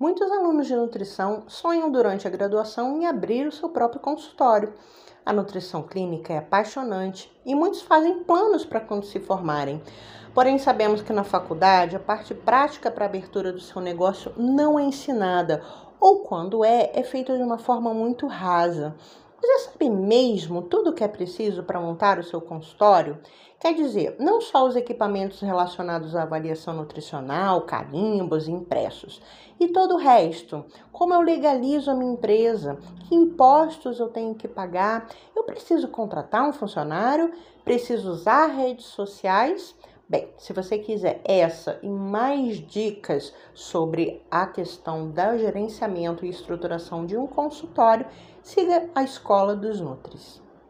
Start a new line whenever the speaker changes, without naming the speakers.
Muitos alunos de nutrição sonham durante a graduação em abrir o seu próprio consultório. A nutrição clínica é apaixonante e muitos fazem planos para quando se formarem. Porém, sabemos que na faculdade a parte prática para a abertura do seu negócio não é ensinada, ou quando é, é feita de uma forma muito rasa. Você sabe mesmo tudo o que é preciso para montar o seu consultório? Quer dizer, não só os equipamentos relacionados à avaliação nutricional, carimbos e impressos, e todo o resto. Como eu legalizo a minha empresa? Que impostos eu tenho que pagar? Eu preciso contratar um funcionário? Preciso usar redes sociais? Bem, se você quiser essa e mais dicas sobre a questão da gerenciamento e estruturação de um consultório, siga a Escola dos Nutris.